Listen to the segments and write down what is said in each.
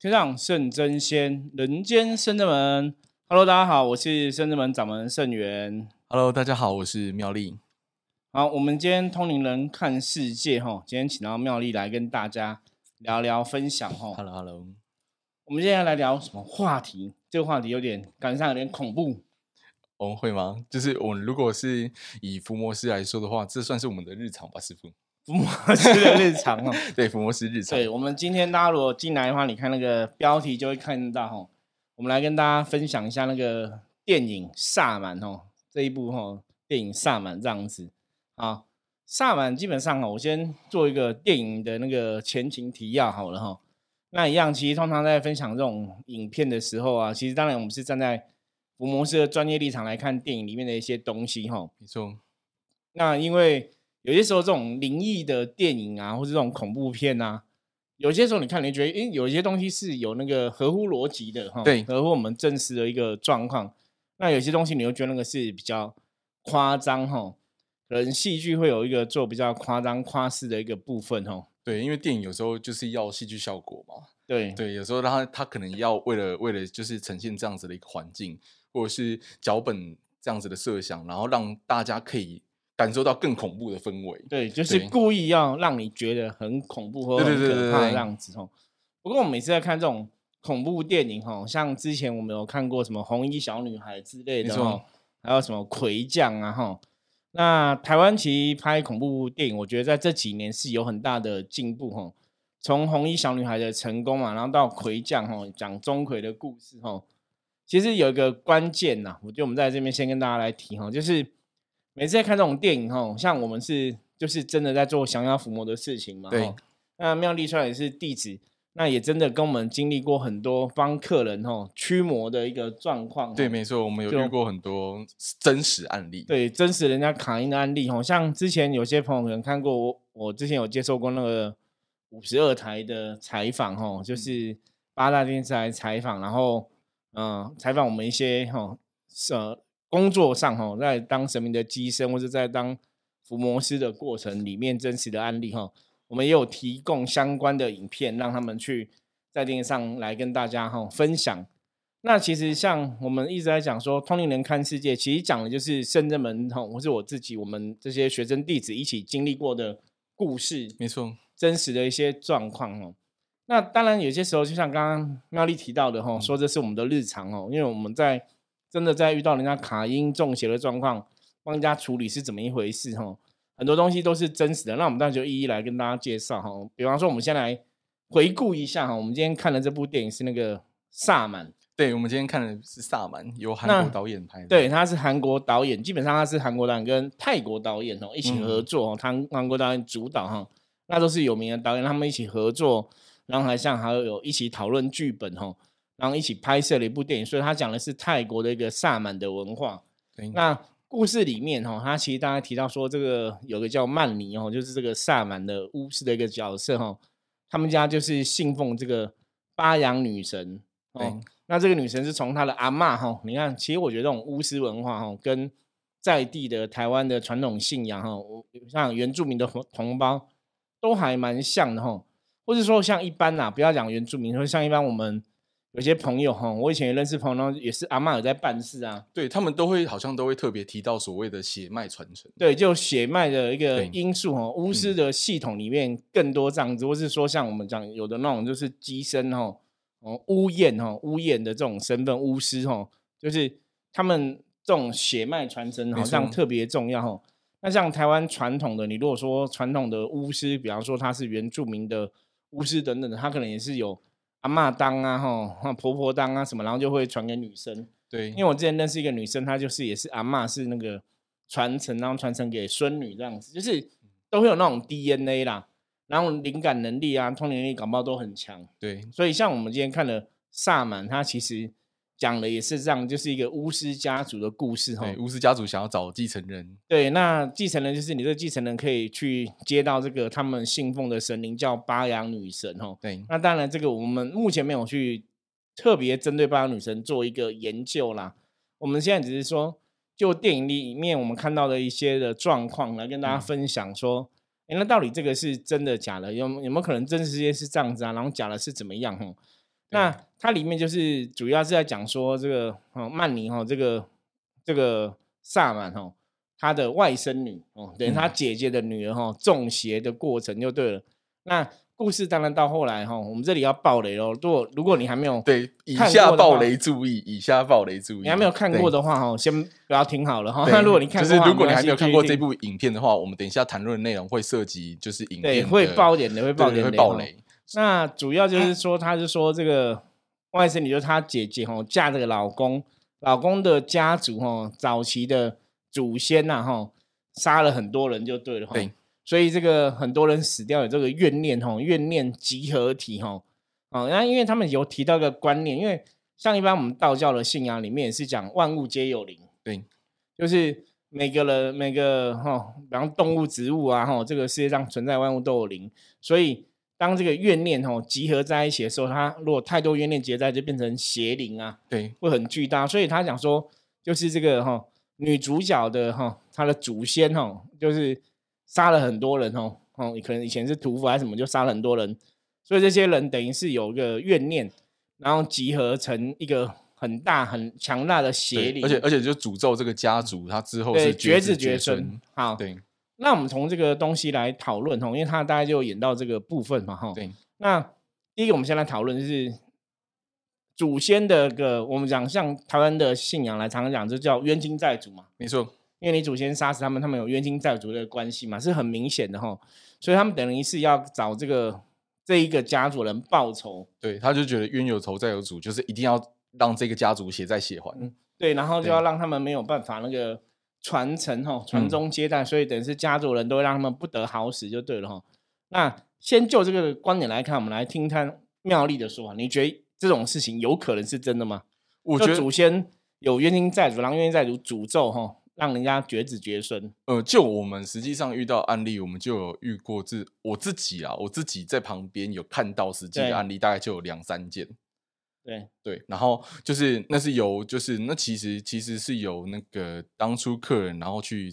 天上圣真仙，人间圣真门。Hello，大家好，我是圣真门掌门圣元。Hello，大家好，我是妙丽。好，我们今天通灵人看世界哈，今天请到妙丽来跟大家聊聊分享哈。Hello，Hello。我们今天来聊什么话题？这个话题有点感觉上有点恐怖。我们会吗？就是我们如果是以伏魔师来说的话，这算是我们的日常吧，师傅。伏魔师的日常哦。对，福摩斯日常。对，我们今天大家如果进来的话，你看那个标题就会看到哈。我们来跟大家分享一下那个电影《萨满》哦，这一部哈电影《萨满》这样子啊。萨满基本上哈，我先做一个电影的那个前情提要好了哈。那一样，其实通常在分享这种影片的时候啊，其实当然我们是站在福摩斯的专业立场来看电影里面的一些东西哈。没错。那因为有些时候这种灵异的电影啊，或者这种恐怖片啊，有些时候你看，你觉得诶，有一些东西是有那个合乎逻辑的哈，对合乎我们真实的一个状况。那有些东西你又觉得那个是比较夸张哈，可能戏剧会有一个做比较夸张夸饰的一个部分哈。对，因为电影有时候就是要戏剧效果嘛。对对，有时候他他可能要为了为了就是呈现这样子的一个环境，或者是脚本这样子的设想，然后让大家可以感受到更恐怖的氛围。对，就是故意要让你觉得很恐怖或对很可怕的样子哦。不过我们每次在看这种恐怖电影哈，像之前我们有看过什么红衣小女孩之类的没错哈，还有什么魁将啊哈。那台湾其实拍恐怖电影，我觉得在这几年是有很大的进步哈。从红衣小女孩的成功嘛，然后到魁将哈，讲钟馗的故事哈。其实有一个关键呐，我觉得我们在这边先跟大家来提哈，就是每次在看这种电影哈，像我们是就是真的在做降妖伏魔的事情嘛。对，那妙丽虽然也是弟子，那也真的跟我们经历过很多帮客人哈驱魔的一个状况齁。对，没错，我们有就遇过很多真实案例。对，真实人家卡因的案例哈，像之前有些朋友可能看过我，我之前有接受过那个五十二台的采访哈，就是八大电视台采访，然后嗯，采访我们一些哈呃工作上哈，在当神明的机身或者在当伏魔师的过程里面真实的案例哈，我们也有提供相关的影片让他们去在电视上来跟大家哈分享。那其实像我们一直在讲说，通灵人看世界，其实讲的就是圣人门哈，或是我自己，我们这些学生弟子一起经历过的故事，没错，真实的一些状况哦。那当然，有些时候就像刚刚妙丽提到的哈，说这是我们的日常哦，因为我们在真的在遇到人家卡音中邪的状况，帮人家处理是怎么一回事哈，很多东西都是真实的。那我们当然就一一来跟大家介绍哈。比方说，我们先来回顾一下哈，我们今天看的这部电影是那个《萨满》。对，我们今天看的是《萨满》，由韩那国导演拍的。对，他是韩国导演，基本上他是韩国导演跟泰国导演哦一起合作哦，韩、韩国导演主导哈，那都是有名的导演，他们一起合作，然后还像还有有一起讨论剧本哈，然后一起拍摄了一部电影，所以他讲的是泰国的一个萨满的文化。那故事里面哈，他其实大家提到说这个有个叫曼尼哦，就是这个萨满的巫师的一个角色哈，他们家就是信奉这个巴扬女神哦。那这个女神是从她的阿嬷哈，你看，其实我觉得这种巫师文化哈，跟在地的台湾的传统信仰哈，我像原住民的同同胞都还蛮像的哈，或者说像一般呐、不要讲原住民，说像一般我们有些朋友哈，我以前也认识朋友，然后也是阿嬷有在办事啊，对他们都会好像都会特别提到所谓的血脉传承。对，就血脉的一个因素哈，巫师嗯的系统里面更多这样子，或是说像我们讲有的那种就是机身哈，哦巫验哈，巫验的这种身份，巫师哈，就是他们这种血脉传承好像特别重要哈。那像台湾传统的，你如果说传统的巫师，比方说他是原住民的巫师等等的，他可能也是有阿妈当啊吼，婆婆当啊什么，然后就会传给女生。对，因为我之前认识一个女生，她就是也是阿妈是那个传承，然后传承给孙女这样子，就是都会有那种 DNA 啦，然后灵感能力啊、通灵力、感冒都很强。对，所以像我们今天看的萨满，他其实讲的也是这样，就是一个巫师家族的故事哈对，。巫师家族想要找继承人，对，那继承人就是你这个继承人可以去接到这个他们信奉的神灵叫巴扬女神哈。对，那当然，这个我们目前没有去特别针对巴扬女神做一个研究啦。我们现在只是说，就电影里面我们看到的一些的状况来跟大家嗯分享，说，诶那到底这个是真的假的？有有没有可能真实世界是这样子啊？然后假的是怎么样？吼，那它里面就是主要是在讲说这个哦，曼尼哈这个这个萨满哈，他的外甥女哦，等于他姐姐的女儿哈，中邪的过程就对了。那故事当然到后来哈，我们这里要爆雷喽。如果如果你还没有对以下爆雷注意，以下爆雷注意，你还没有看过的话哈，先不要听好了哈。那如果你看，就是如果你还没有看过这部影片的话，我们等一下谈论的内容会涉及就是影片会爆点的，会爆点会爆雷。那主要就是说，他是说这个外甥女就是她姐姐哦，嫁这个老公，老公的家族哦，早期的祖先呐哈，杀了很多人就对了哈。所以这个很多人死掉有这个怨念哈，怨念集合体哈，哦，那因为他们有提到一个观念，因为像一般我们道教的信仰里面也是讲万物皆有灵，对，就是每个人每个哈，比方动物、植物啊哈，这个世界上存在万物都有灵，所以当这个怨念哈集合在一起的时候，它如果太多怨念结在，就变成邪灵啊，对，会很巨大。所以他讲说，就是这个哈女主角的哈，她的祖先哈，就是。杀了很多人哦，哦，可能以前是屠夫还是什么，就杀了很多人，所以这些人等于是有一个怨念，然后集合成一个很大很强大的邪灵，而且而且就诅咒这个家族，他之后是绝子绝孙。好，对，那我们从这个东西来讨论哈，因为他大概就演到这个部分嘛，哈。对，那第一个我们先来讨论就是祖先的个，我们讲像台湾的信仰来常常讲，就叫冤亲债主嘛，没错。因为你祖先杀死他们，他们有冤亲债主的关系嘛，是很明显的哈，所以他们等于是要找这个这一个家族人报仇。对，他就觉得冤有仇债有主，就是一定要让这个家族血债血还。对，然后就要让他们没有办法那个传承哈，传宗接代，所以等于是家族人都会让他们不得好死就对了哈。那先就这个观点来看，我们来听他妙丽的说法，你觉得这种事情有可能是真的吗？我觉得祖先有冤亲债主，然后冤亲债主诅咒哈。让人家绝子绝孙。呃，就我们实际上遇到案例，我们就有遇过自我自己啊，我自己在旁边有看到实际的案例，大概就有两三件。对对，然后就是那是由就是那其实其实是由那个当初客人，然后去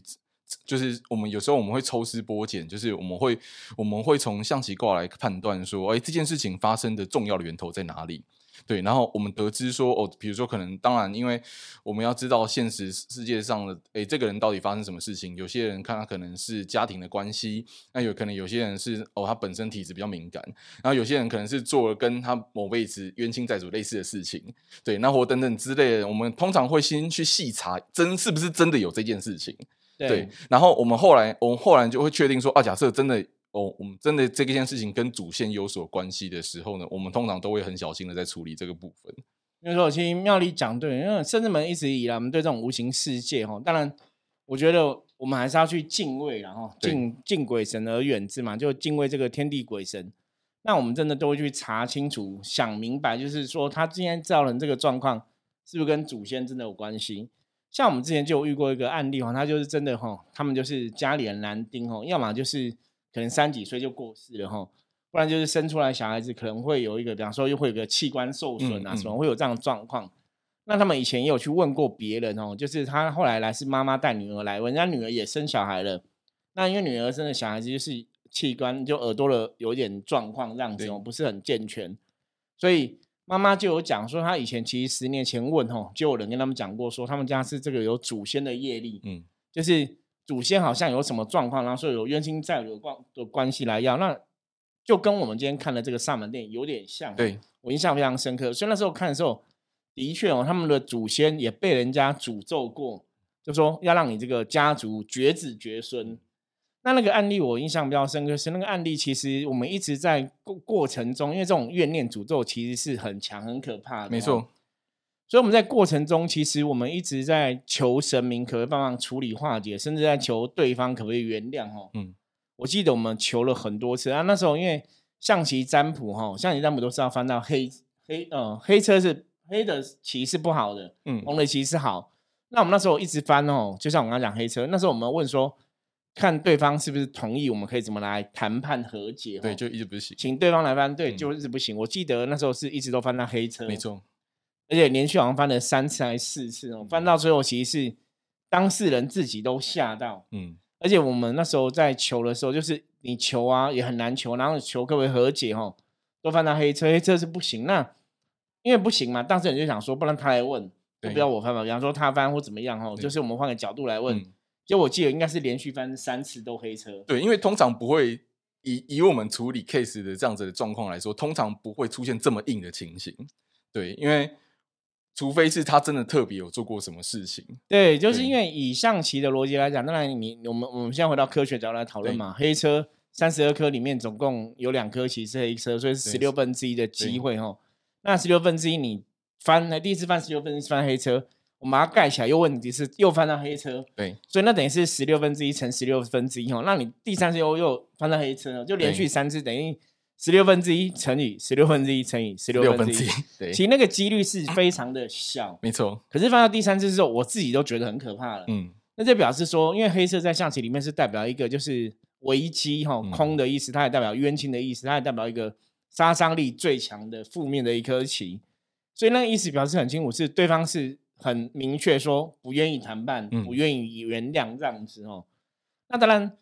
就是我们有时候我们会抽丝剥茧，就是我们会我们会从象棋卦来判断说，哎，这件事情发生的重要的源头在哪里。对，然后我们得知说，哦，比如说可能，当然，因为我们要知道现实世界上的，诶，这个人到底发生什么事情？有些人看他可能是家庭的关系，那有可能有些人是哦，他本身体质比较敏感，然后有些人可能是做了跟他某辈子冤亲债主类似的事情，对，那或等等之类的，我们通常会先去细查，真是不是真的有这件事情？对，然后我们后来，我们后来就会确定说，啊，假设真的。哦，我们真的这件事情跟祖先有所关系的时候呢，我们通常都会很小心的在处理这个部分。因为说，其实妙丽讲对，因为甚至们一直以来，我们对这种无形世界哈，当然，我觉得我们还是要去敬畏，然后敬敬鬼神而远之嘛，就敬畏这个天地鬼神。那我们真的都会去查清楚、想明白，就是说他今天造成这个状况，是不是跟祖先真的有关系？像我们之前就有遇过一个案例哈，他就是真的哈，他们就是家里人男丁哈，要么就是。可能三几岁就过世了哈，不然就是生出来小孩子可能会有一个，比方说又会有个器官受损啊，什么会有这样的状况。那他们以前也有去问过别人哦，就是他后来来是妈妈带女儿来，人家女儿也生小孩了。那因为女儿生的小孩子就是器官就耳朵的有点状况这样子哦，不是很健全，所以妈妈就有讲说，她以前其实十年前问哦，就有人跟他们讲过说，他们家是这个有祖先的业力，嗯，就是。祖先好像有什么状况，然后说有冤亲债主关的关系来要，那就跟我们今天看的这个萨满电影有点像。对我印象非常深刻，所以那时候看的时候，的确哦，他们的祖先也被人家诅咒过，就说要让你这个家族绝子绝孙。那那个案例我印象比较深刻，是那个案例其实我们一直在过过程中，因为这种怨念诅咒其实是很强很可怕的，没错。所以我们在过程中，其实我们一直在求神明可不可以帮忙处理化解，甚至在求对方可不可以原谅哦。嗯，我记得我们求了很多次啊。那时候因为象棋占卜哈，象棋占卜都是要翻到黑黑呃黑车是黑的棋是不好的，嗯，红的棋是好。那我们那时候一直翻哦，就像我刚刚讲黑车，那时候我们问说，看对方是不是同意，我们可以怎么来谈判和解？对，就一直不行，请对方来翻，对，就一直不行。我记得那时候是一直都翻到黑车，没错。而且连续好像翻了三次还是四次哦，翻到最后其实是当事人自己都吓到，嗯，而且我们那时候在求的时候，就是你求啊也很难求，然后求各位和解哦，都翻到黑车，黑车是不行。那因为不行嘛，当事人就想说，不然他来问，就不要我翻嘛，比方说他翻或怎么样哦，就是我们换个角度来问。嗯我记得应该是连续翻三次都黑车，对，因为通常不会以以我们处理 case 的这样子的状况来说，通常不会出现这么硬的情形。对，因为除非是他真的特别有做过什么事情。对，就是因为以上棋的逻辑来讲，当然你我们我们现在回到科学角度来讨论嘛，黑车三十二颗里面总共有两颗棋是黑车，所以是十六分之一的机对会哈。那十六分之一你翻，第一次翻十六分之一翻黑车，我们把它盖起来，又问题是又翻到黑车，对所以那等于是十六分之一乘十六分之一哈。那你第三次又又翻到黑车，就连续三次，等于十六分之一乘以十六分之一乘以十六分之一对其，实那个几率是非常的小。没错，可是放到第三次之后，我自己都觉得很可怕了。嗯，那这表示说，因为黑色在象棋里面是代表一个就是危机哈嗯空的意思，它也代表冤情的意思，它也代表一个杀伤力最强的负面的一颗棋，所以那个意思表示很清楚，是对方是很明确说不愿意谈判，嗯不愿意原谅这样子哦。那当然，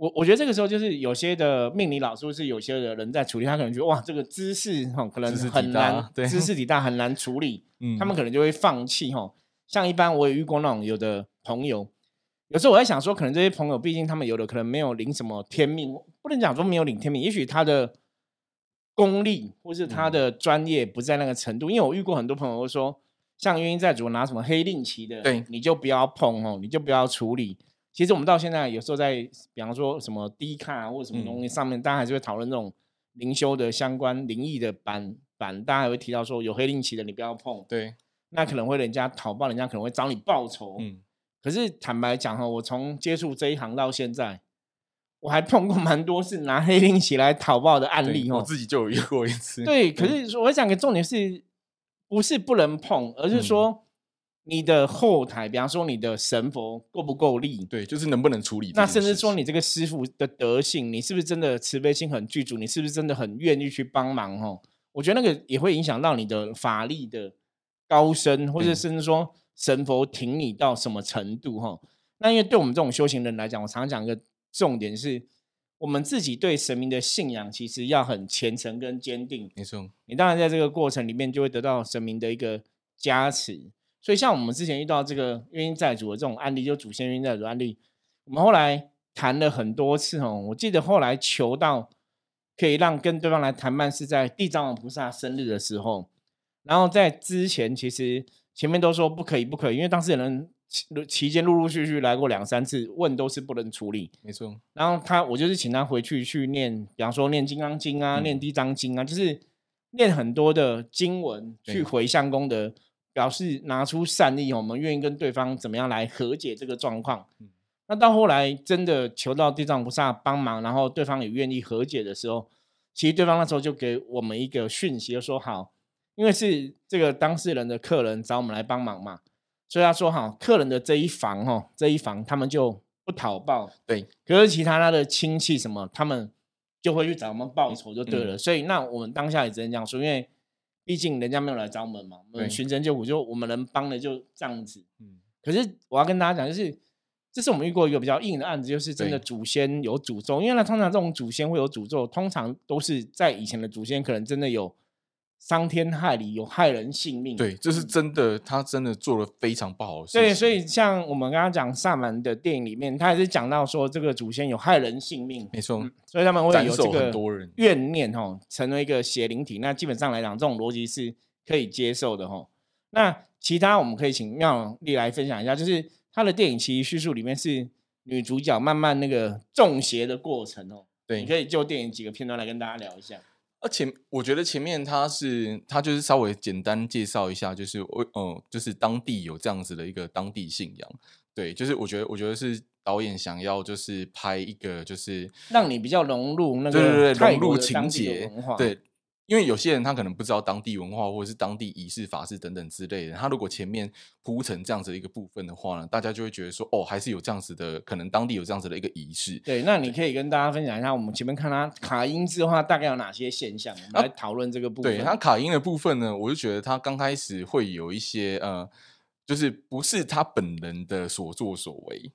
我我觉得这个时候就是有些的命理老师或是有些的人在处理，他可能觉得哇，这个知识哈可能知识体很大难，对姿势体大很难处理，嗯他们可能就会放弃哈。像一般我也遇过那种有的朋友，有时候我在想说，可能这些朋友毕竟他们有的可能没有领什么天命，不能讲说没有领天命，也许他的功力或是他嗯的专业不在那个程度。因为我遇过很多朋友都说，像冤亲债主拿什么黑令旗的，对你就不要碰哦，你就不要处理。其实我们到现在有时候在，比方说什么低卡、啊、或者什么东西上面，大家还是会讨论这种灵修的相关灵异的版版，大家还会提到说有黑令旗的你不要碰，对，那可能会人家讨报，人家可能会找你报仇。嗯，可是坦白讲哈，我从接触这一行到现在，我还碰过蛮多是拿黑令旗来讨报的案例哦。我自己就有遇过一次。对，可是我讲个重点是，不是不能碰，而是嗯说你的后台，比方说你的神佛够不够力，对，就是能不能处理那。甚至说你这个师傅的德性，你是不是真的慈悲心很具足？你是不是真的很愿意去帮忙？哦，我觉得那个也会影响到你的法力的高深，或者嗯甚至说神佛挺你到什么程度？哈，那因为对我们这种修行人来讲，我常常讲一个重点是，我们自己对神明的信仰其实要很虔诚跟坚定。没错，你当然在这个过程里面就会得到神明的一个加持。所以像我们之前遇到这个冤亲债主的这种案例，就祖先冤亲债主的案例，我们后来谈了很多次哦。我记得后来求到可以让跟对方来谈判是在地藏王菩萨生日的时候，然后在之前其实前面都说不可以不可以，因为当事人期期间陆陆续续来过两三次，问都是不能处理。没错，然后他，我就是请他回去去念，比方说念《金刚经》啊，念《嗯地藏经》啊，就是念很多的经文去回向功德，表示拿出善意，我们愿意跟对方怎么样来和解这个状况。嗯那到后来真的求到地藏菩萨帮忙，然后对方也愿意和解的时候，其实对方那时候就给我们一个讯息，就说好，因为是这个当事人的客人找我们来帮忙嘛，所以他说好，客人的这一房哦，这一房他们就不讨报，对，可是其他他的亲戚什么，他们就会去找我们报仇就对了。嗯所以那我们当下也只能这样说，因为毕竟人家没有来找我们嘛，我们寻声救苦，就我们能帮的就这样子。嗯，可是我要跟大家讲，就是这是我们遇过一个比较硬的案子，就是真的祖先有诅咒，因为呢，通常这种祖先会有诅咒，通常都是在以前的祖先可能真的有伤天害理，有害人性命。对，这是真的，他真的做了非常不好的事情。对，所以像我们刚刚讲萨满的电影里面，他也是讲到说这个祖先有害人性命，没错，嗯所以他们会有这个很多人。怨念哦，成为一个邪灵体。那基本上来讲，这种逻辑是可以接受的哦。那其他我们可以请妙丽来分享一下，就是他的电影其实叙述里面是女主角慢慢那个中邪的过程哦。对你可以就电影几个片段来跟大家聊一下。而且我觉得前面他是他就是稍微简单介绍一下，就是我呃，就是当地有这样子的一个当地信仰。对，就是我觉得我觉得是导演想要就是拍一个就是让你比较融入那个对对对融入情节，对。因为有些人他可能不知道当地文化或者是当地仪式法事等等之类的，他如果前面铺成这样子的一个部分的话呢，大家就会觉得说，哦，还是有这样子的，可能当地有这样子的一个仪式。对，那你可以跟大家分享一下，我们前面看他卡音字的话大概有哪些现象，我们来讨论这个部分。啊对它卡音的部分呢，我就觉得他刚开始会有一些呃，就是不是他本人的所作所为，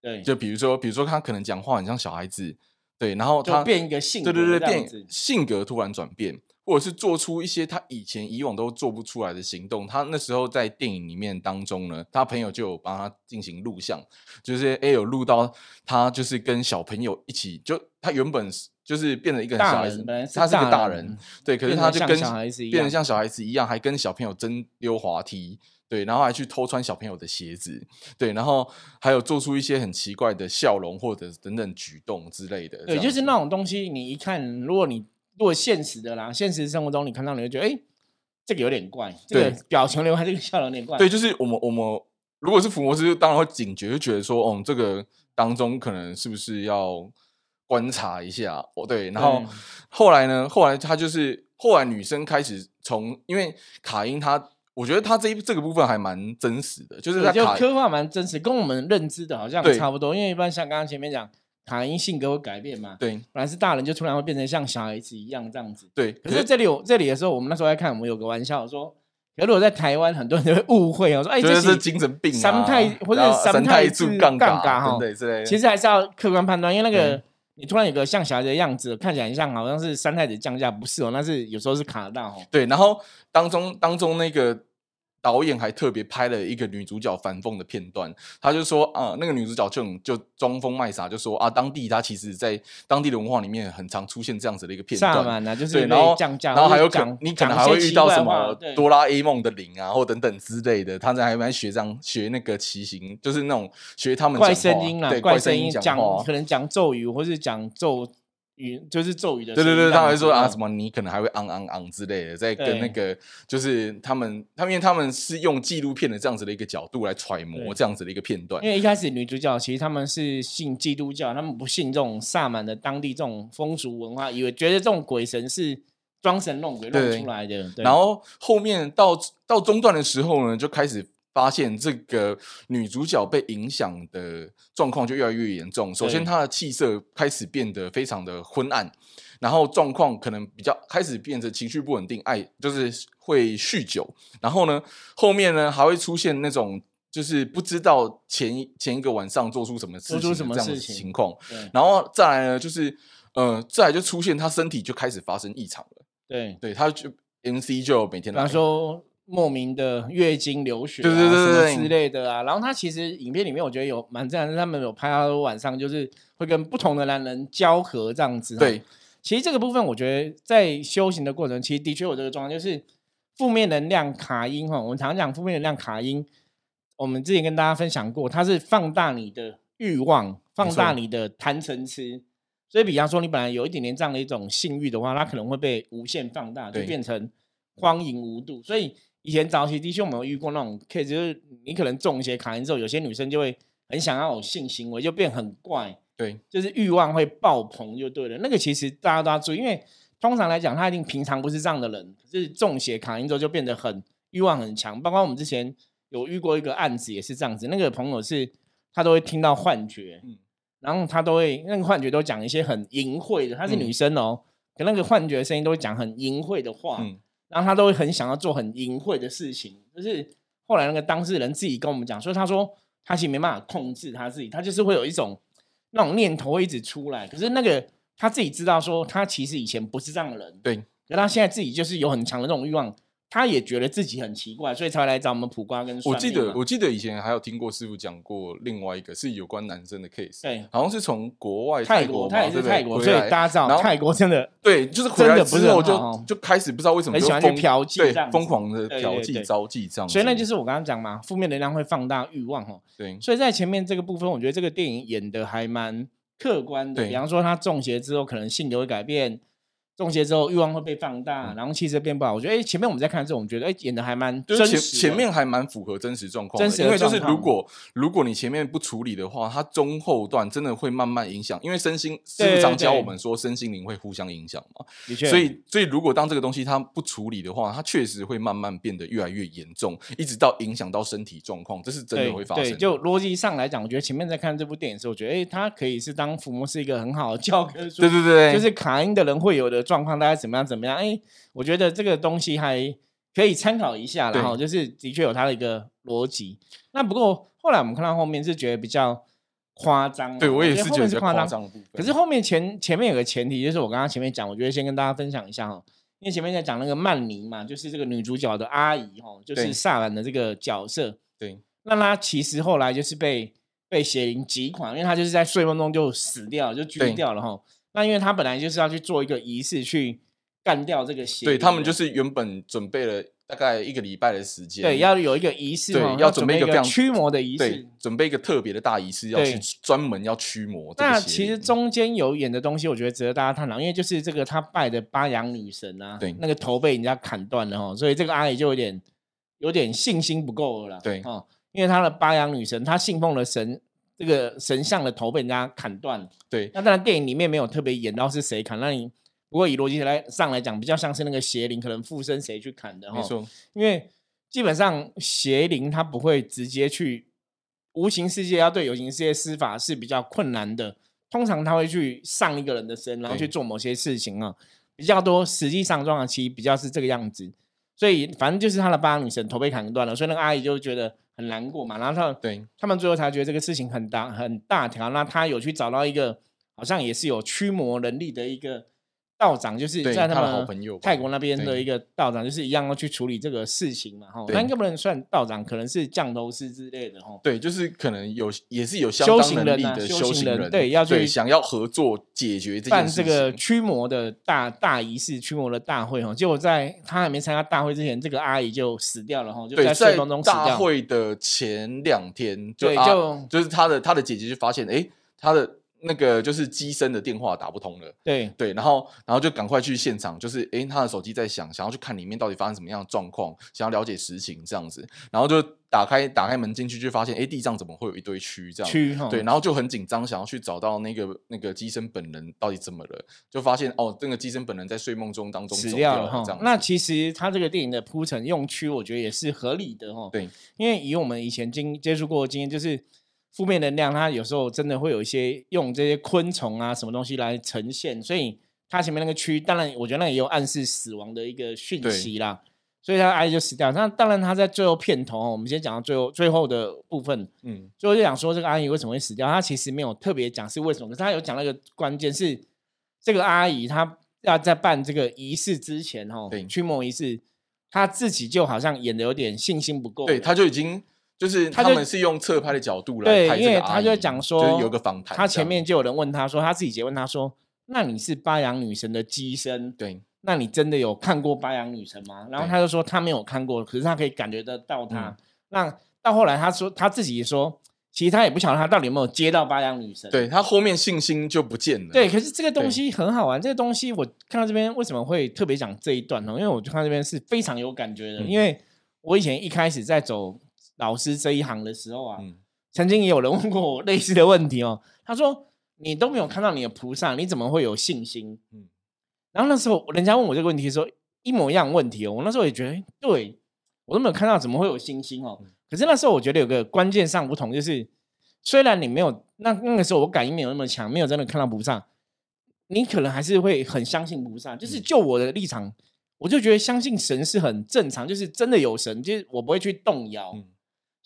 对，就比如说，比如说他可能讲话很像小孩子，对，然后他就变一个性格对对对，变性格突然转变，或者是做出一些他以前以往都做不出来的行动。他那时候在电影里面当中呢，他朋友就有帮他进行录像，就是哎有录到他就是跟小朋友一起，就他原本就是变成一个小孩子，他是个大人，对，可是他就跟变成像小孩子一样，还跟小朋友争溜滑梯。对，然后还去偷穿小朋友的鞋子，对，然后还有做出一些很奇怪的笑容或者等等举动之类的。对，就是那种东西，你一看，如果你如果现实的啦，现实生活中你看到，你会觉得，哎，这个有点怪，这个表情流还这个笑容有点怪。对，就是我们我们如果是福摩斯，当然会警觉，就觉得说，哦，这个当中可能是不是要观察一下？哦，对，然后后来呢，后来他就是后来女生开始从，因为卡因她。我觉得他这一这个部分还蛮真实的，就是他刻画蛮真实，跟我们认知的好像差不多。因为一般像刚刚前面讲，卡因性格会改变嘛，对，本来是大人就突然会变成像小孩子一样这样子。对，可是这里有这里的时候，我们那时候在看，我们有个玩笑说，可如果在台湾，很多人就会误会哦，说哎，这是精神病，三太或者三太子杠杠哈，对之类。其实还是要客观判断，因为那个你突然有个像小孩子的样子，看起来像好像是三太子降价，不是哦，那是有时候是卡到哦。对，然后当中当中那个。导演还特别拍了一个女主角反讽的片段，他就说啊，那个女主角就就装疯卖傻，就说啊，当地她其实在当地的文化里面很常出现这样子的一个片段，对，然后然后还有可你可能还会遇到什么哆啦 A 梦的灵啊，或等等之类的，他在还蛮学这样学那个骑行，就是那种学他们怪声音啊，怪声音讲可能讲咒语或是讲咒。语就是咒语的，对对对，他还说啊什么，你可能还会昂昂昂之类的，在跟那个就是他们，他们因为他们是用纪录片的这样子的一个角度来揣摩这样子的一个片段。因为一开始女主角其实他们是信基督教，他们不信这种萨满的当地这种风俗文化，以为觉得这种鬼神是装神弄鬼弄出来的。然后后面到到中段的时候呢，就开始。发现这个女主角被影响的状况就越来越严重。首先，她的气色开始变得非常的昏暗，然后状况可能比较开始变得情绪不稳定，爱就是会酗酒。然后呢，后面呢还会出现那种就是不知道前前一个晚上做出什么事情这样的情况。然后再来呢，就是呃，再来就出现她身体就开始发生异常了。对，对，她就 MC 就每天，他说。莫名的月经流血啊，什么之类的啊，然后他其实影片里面我觉得有蛮这样，他们有拍到晚上就是会跟不同的男人交合这样子。对，其实这个部分我觉得在修行的过程，其实的确有这个状况，就是负面能量卡音哈。我们常讲负面能量卡音，我们之前跟大家分享过，它是放大你的欲望，放大你的贪嗔痴。所以，比方说你本来有一点点这样的一种性欲的话，它可能会被无限放大，就变成荒淫无度。所以。以前早期的确我们有遇过那种 case，就是你可能中一些卡因之后，有些女生就会很想要有性行为，就变很怪，对，就是欲望会爆棚就对了。那个其实大家都要注意，因为通常来讲，他一定平常不是这样的人，可是中邪卡因之后就变得很欲望很强。包括我们之前有遇过一个案子也是这样子，那个朋友是他都会听到幻觉，嗯，然后他都会那个幻觉都讲一些很淫秽的，她是女生哦，可那个幻觉声音都会讲很淫秽的话。然后他都会很想要做很淫秽的事情，就是后来那个当事人自己跟我们讲，说他说他其实没办法控制他自己，他就是会有一种那种念头会一直出来，可是那个他自己知道说他其实以前不是这样的人，对，可他现在自己就是有很强的那种欲望。他也觉得自己很奇怪，所以才来找我们普瓜跟。我记得，我记得以前还有听过师傅讲过另外一个是有关男生的 case，对，好像是从国外泰国，他也是泰国，所以大家知道泰国真的对，就是回来之后就就开始不知道为什么很喜欢去嫖妓，对，疯狂的嫖妓招妓这样。所以那就是我刚刚讲嘛，负面能量会放大欲望哦。对，所以在前面这个部分，我觉得这个电影演的还蛮客观的。比方说他中邪之后，可能性格会改变。中邪之后欲望会被放大，然后气质变不好。我觉得，哎，前面我们在看的时候，我们觉得，哎，演的还蛮真实。前面还蛮符合真实状况，因为就是如果如果你前面不处理的话，它中后段真的会慢慢影响。因为身心师傅常教我们说，身心灵会互相影响嘛。的确所以，所以如果当这个东西它不处理的话，它确实会慢慢变得越来越严重，一直到影响到身体状况，这是真的会发生。就逻辑上来讲，我觉得前面在看这部电影的时候，我觉得，哎，它可以是当抚摸是一个很好的教科书。对对对，就是卡因的人会有的。状况大概怎么样？怎么样？哎，我觉得这个东西还可以参考一下，然后就是的确有它的一个逻辑。那不过后来我们看到后面是觉得比较夸张，对我也是觉得夸张。可是后面前前面有个前提，就是我刚刚前面讲，我觉得先跟大家分享一下哈。因为前面在讲那个曼妮嘛，就是这个女主角的阿姨哦，就是对萨兰的这个角色。对那她其实后来就是被被邪灵击垮，因为她就是在睡梦中就死掉，就对狙掉了哈。那因为他本来就是要去做一个仪式去干掉这个邪灵，对他们就是原本准备了大概一个礼拜的时间，对要有一个仪式对，要准备一个非常驱魔的仪对式。准备一个特别的大仪式，要去专门要驱魔那其实中间有演的东西，我觉得值得大家探讨，因为就是这个他拜的巴扬女神啊，对那个头被人家砍断了哈，所以这个阿姨就有点有点信心不够了啦，对哦，因为他的巴扬女神，他信奉的神这个神像的头被人家砍断，对。那当然电影里面没有特别演到是谁砍，那你不过以逻辑来上来讲，比较像是那个邪灵可能附身谁去砍的哈，没错，因为基本上邪灵它不会直接去无形世界要对有形世界施法是比较困难的，通常他会去上一个人的身，然后去做某些事情啊，比较多。实际上状况其实比较是这个样子，所以反正就是他的八女神头被砍断了，所以那个阿姨就觉得很难过嘛，然后他对。他们最后才觉得这个事情很大很大条，那他有去找到一个好像也是有驱魔能力的一个道长，就是在他们泰国那边的一个道长，就是一样要去处理这个事情嘛，哈，对那应该不能算道长，可能是降头师之类的，哈。对，就是可能有也是有相修当行能力的修行人对要去想要合作解决这办这个。驱魔的大大仪式、驱魔的大会哈，结果在他还没参加大会之前，这个阿姨就死掉了哈，就，在睡梦中死大掉。会的前两天，就就就是他的他的姐姐就发现，哎，他的那个就是机身的电话打不通了。对对，然后然后就赶快去现场，就是诶，他的手机在响，想要去看里面到底发生什么样的状况，想要了解实情这样子，然后就打开打开门进去，就发现诶，地上怎么会有一堆蛆这样？蛆哈，对，然后就很紧张，想要去找到那个那个机身本人到底怎么了，就发现哦，那个机身本人在睡梦中当中死走掉了这样。。那其实他这个电影的铺陈用蛆，我觉得也是合理的哈。对，因为以我们以前经接触过的经验，就是负面能量，它有时候真的会有一些用这些昆虫啊什么东西来呈现，所以它前面那个区，当然我觉得那也有暗示死亡的一个讯息啦。所以他阿姨就死掉。那当然，他在最后片头哦，我们先讲到最后最后的部分，嗯，最后就讲说这个阿姨为什么会死掉。他其实没有特别讲是为什么，可是他有讲那个关键是这个阿姨她要在办这个仪式之前哦对，驱魔仪式，她自己就好像演的有点信心不够了。对，他就已经就是他们是用侧拍的角度来拍这个阿因为他就姨讲说就是有个访谈，他前面就有人问他说，他自己姐问他说：“那你是巴扬女神的机身，对那你真的有看过巴扬女神吗？”然后他就说他没有看过，可是他可以感觉得到他。嗯那到后来他说他自己也说，其实他也不晓得他到底有没有接到巴阳女神。对，他后面信心就不见了。对，可是这个东西很好玩。这个东西我看到这边为什么会特别讲这一段呢？因为我就看这边是非常有感觉的，嗯因为我以前一开始在走老师这一行的时候啊，嗯，曾经也有人问过我类似的问题哦。他说：“你都没有看到你的菩萨，你怎么会有信心？”嗯然后那时候人家问我这个问题的时候，一模一样的问题哦。我那时候也觉得，诶对我都没有看到，怎么会有信心哦？嗯可是那时候我觉得有个关键上不同，就是虽然你没有那那个时候我感应没有那么强，没有真的看到菩萨，你可能还是会很相信菩萨。就是嗯就我的立场，我就觉得相信神是很正常，就是真的有神，就是我不会去动摇。嗯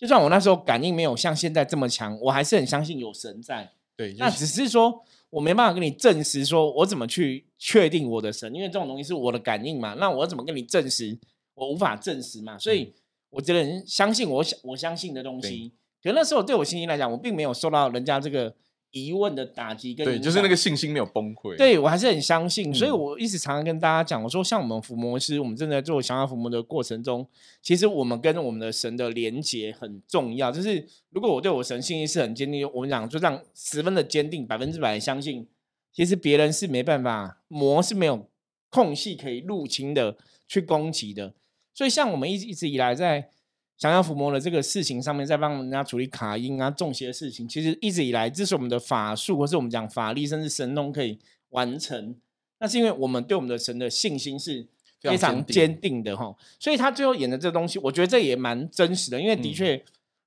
就算我那时候感应没有像现在这么强，我还是很相信有神在。对，就那只是说我没办法跟你证实，说我怎么去确定我的神，因为这种东西是我的感应嘛。那我怎么跟你证实？我无法证实嘛。所以嗯我只能相信我想我相信的东西。可那时候对我信心来讲，我并没有受到人家这个疑问的打击跟对，就是那个信心没有崩溃。对我还是很相信，所以嗯我一直常常跟大家讲，我说像我们伏魔师，我们正在做降妖伏魔的过程中，其实我们跟我们的神的连接很重要。就是如果我对我神信心是很坚定，我们讲就这样十分的坚定，百分之百地相信，其实别人是没办法，魔是没有空隙可以入侵的，去攻击的。所以像我们一直一直以来在降妖伏魔的这个事情上面，在帮人家处理卡音啊、中邪的事情，其实一直以来，这是我们的法术，或是我们讲法力，甚至神通可以完成。那是因为我们对我们的神的信心是非非常常坚坚定的哈。所以他最后演的这东西，我觉得这也蛮真实的，因为的嗯确，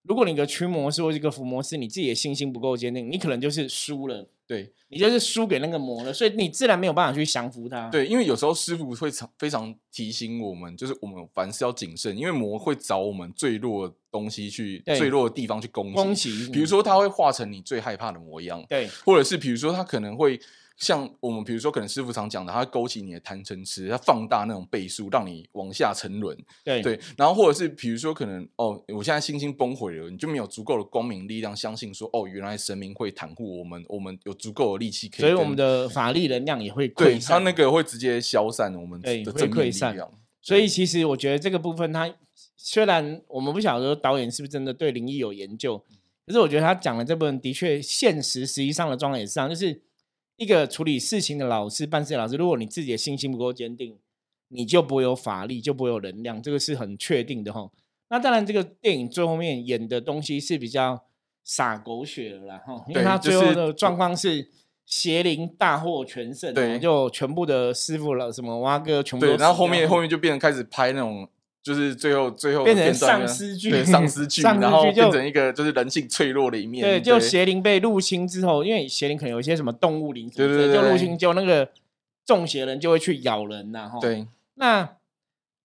如果你一个驱魔师或一个伏魔师，你自己的信心不够坚定，你可能就是输了。对你就是输给那个魔了，所以你自然没有办法去降服它。对，因为有时候师傅会常非常提醒我们，就是我们凡事要谨慎，因为魔会找我们最弱的东西去最弱的地方去攻击。攻击，比如说，他会化成你最害怕的模样，对或者是比如说，他可能会像我们，比如说，可能师傅常讲的，它勾起你的贪嗔痴，它放大那种倍数，让你往下沉沦。对对，然后或者是比如说，可能哦，我现在信心崩毁了，你就没有足够的光明力量，相信说哦，原来神明会袒护我们，我们有足够的力气可以。所以我们的法力能量也会对。它那个会直接消散我们对会的正面力溃散量。所以其实我觉得这个部分，它虽然我们不晓得导演是不是真的对灵异有研究，可是我觉得他讲的这部分的确现实实际上的状况也是这样，就是一个处理事情的老师、办事的老师，如果你自己的信心不够坚定，你就不会有法力，就不会有能量，这个是很确定的哈。那当然，这个电影最后面演的东西是比较洒狗血了啦哈，因为他最后的状况是。邪灵大获全胜哦，对就全部的师傅了，什么蛙哥全部对，然后后面后面就变成开始拍那种，就是最后最后变成丧尸剧对丧尸剧，丧尸然后剧变成一个就是人性脆弱的一面。对，就邪灵被入侵之后，因为邪灵可能有一些什么动物灵对对对对就入侵，就那个中邪人就会去咬人呐、哈。，对那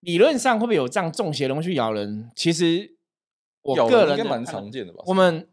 理论上会不会有这样中邪人会去咬人？其实我个人应该蛮常见的吧？我们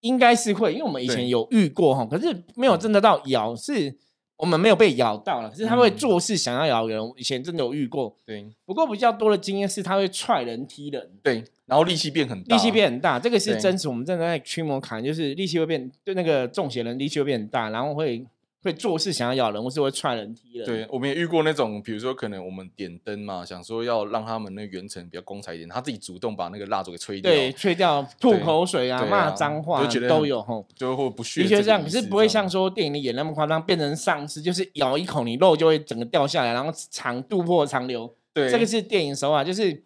应该是会，因为我们以前有遇过哈，可是没有真的到咬，是我们没有被咬到了，可是他会嗯做事想要咬人。以前真的有遇过，对不过比较多的经验是他会踹人、踢人。对，然后力气变很大，力气变很大，这个是真实。我们正在驱魔砍，就是力气会变，对那个中邪人力气会变很大，然后会会做事想要咬人，或是会踹人、踢人。对，我们也遇过那种，比如说可能我们点灯嘛，想说要让他们那个圆程比较光彩一点，他自己主动把那个蜡烛给吹掉，对，吹掉、吐口水啊、对骂啊脏话都有吼。就会不屑。的确这样，可是不会像说电影里演那么夸张，变成丧尸，就是咬一口你肉就会整个掉下来，然后肠渡破肠流。对这个是电影手法，就是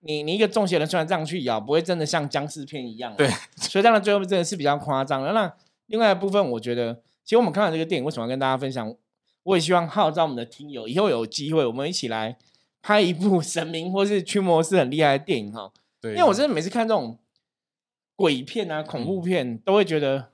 你你一个中邪人虽然这样去咬，不会真的像僵尸片一样。对，所以当然最后真的是比较夸张的。那另外一部分，我觉得其实我们看到这个电影，为什么要跟大家分享？我也希望号召我们的听友，以后有机会我们一起来拍一部 神明或是驱魔师很厉害的电影哈。对，因为我真的每次看这种鬼片啊、恐嗯怖片，都会觉得，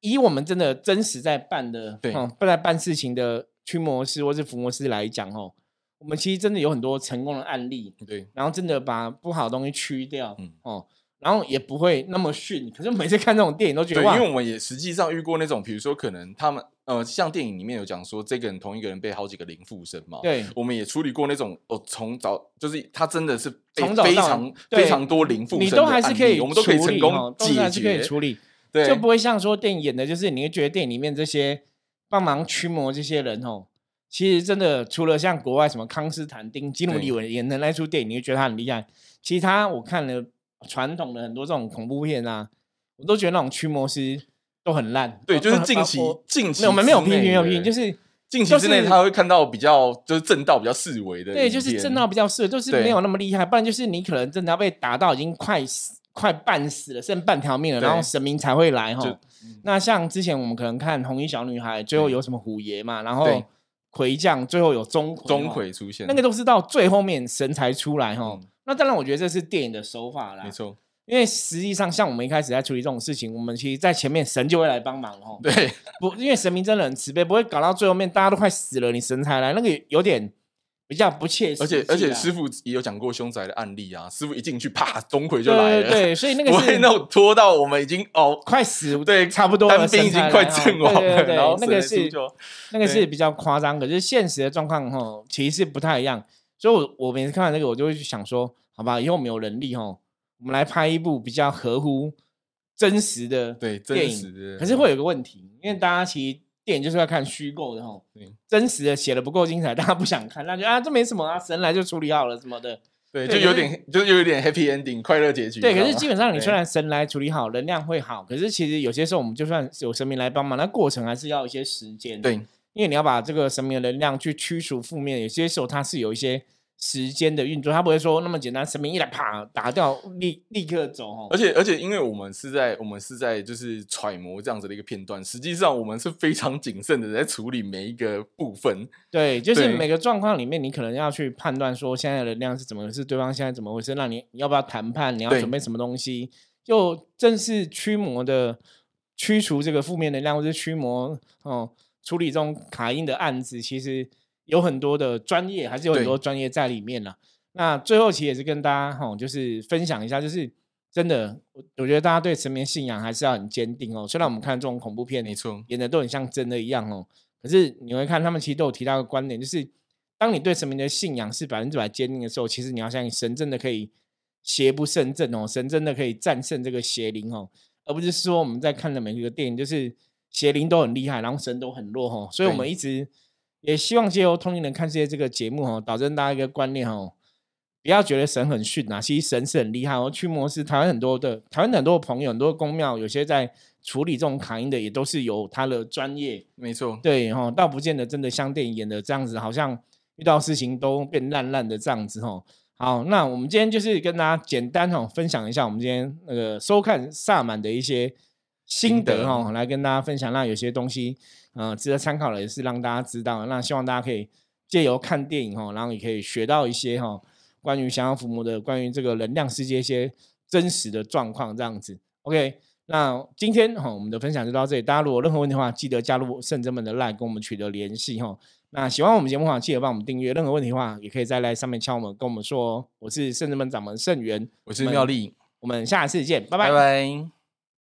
以我们真的真实在办的，对哦，不在办事情的驱魔师或是伏魔师来讲，哦，我们其实真的有很多成功的案例，对然后真的把不好的东西驱掉，嗯哦，然后也不会那么逊。可是每次看这种电影都觉，得对，因为我们也实际上遇过那种，比如说可能他们呃，像电影里面有讲说，这个人同一个人被好几个灵附身嘛，对我们也处理过那种哦，从早就是他真的是被从早到非常对非常多灵附身你都还是可以例我们都可以成功解都是还是可以决，处理，对，就不会像说电影演的，就是你会觉得电影里面这些帮忙驱魔这些人哦，其实真的除了像国外什么康斯坦丁、基努对里维演的那出电影，你会觉得他很厉害。其他我看了传统的很多这种恐怖片啊，我都觉得那种驱魔师都很烂。对，就是近期近期我们没有批评，没有批评，就是近期就是之内他会看到比较就是正道比较四维的对，就是正道比较适合，就是对。没有那么厉害，不然就是你可能真的要被打到已经快死、快半死了，剩半条命了，然后神明才会来就哈。那像之前我们可能看红衣小女孩，最后有什么虎爷嘛，然后对。魁将最后有钟馗钟馗，馗出现，那个都是到最后面神才出来哈嗯。那当然，我觉得这是电影的手法啦没，错，因为实际上像我们一开始在处理这种事情，我们其实在前面神就会来帮忙哦。对不，因为神明真的很慈悲，不会搞到最后面大家都快死了，你神才来，那个有点比较不切实而且际而且师傅也有讲过凶宅的案例啊，师傅一进去啪钟馗就对来了，对对，所以那个 不会是那种拖到我们已经哦快死，对差不多了，单兵已经快阵亡了，然后那个是那个是比较夸张，可是现实的状况哈，其实是不太一样。所以我，我每次看完这个，我就会去想说，好吧，以后我们有能力哈，我们来拍一部比较合乎真实的对电真实影。的，可是会有个问题，因为大家其实电影就是要看虚构的哈对，真实的写的不够精彩，大家不想看，那就啊这没什么啊，神来就处理好了什么的。对，就有点就是有点 happy ending 快乐结局，对，可是基本上你虽然神来处理好，能量会好，可是其实有些时候我们就算有神明来帮忙，那过程还是要一些时间。对因为你要把这个神明的能量去驱除负面，有些时候它是有一些时间的运作，它不会说那么简单，神明一来啪打掉，立立刻走哦而。且而且，因为我们是在我们是在就是揣摩这样子的一个片段，实际上我们是非常谨慎的在处理每一个部分。对，就是每个状况里面，你可能要去判断说现在的能量是怎么回事，对方现在怎么回事，那你你要不要谈判，你要对准备什么东西，就正是驱魔的驱除这个负面能量，或者驱魔哦，处理这种卡因的案子，其实有很多的专业，还是有很多专业在里面了。那最后其实也是跟大家哈，就是分享一下，就是真的，我我觉得大家对神明信仰还是要很坚定哦。虽然我们看这种恐怖片，没错，演的都很像真的一样哦，可是你会看他们其实都有提到一个观点，就是当你对神明的信仰是百分之百坚定的时候，其实你要相信神真的可以邪不胜正哦，神真的可以战胜这个邪灵哦。而不是说我们在看的每一个电影，就是邪灵都很厉害，然后神都很弱哈。所以我们一直也希望借由通灵人看世界这个节目哈，导正大家一个观念哈，不要觉得神很逊啊，其实神是很厉害哦。驱魔师台湾很多的台湾很多的朋友，很多公庙，有些在处理这种卡音的，也都是有他的专业。没错，对哈，倒不见得真的像电影演的这样子，好像遇到事情都变烂烂的这样子哈。好，那我们今天就是跟大家简单哈分享一下我们今天那个收看萨满的一些心得哈，来跟大家分享。那有些东西呃值得参考的，也是让大家知道。那希望大家可以借由看电影哈，然后也可以学到一些哈关于降妖伏魔的、关于这个能量世界一些真实的状况这样子。OK，那今天哈我们的分享就到这里。大家如果有任何问题的话，记得加入圣真门的 line 跟我们取得联系哈。那喜欢我们节目的话，记得帮我们订阅。任何问题的话，也可以在来上面敲我们，跟我们说。我是圣真门掌门圣元，我是妙丽，我们下次见，拜拜拜。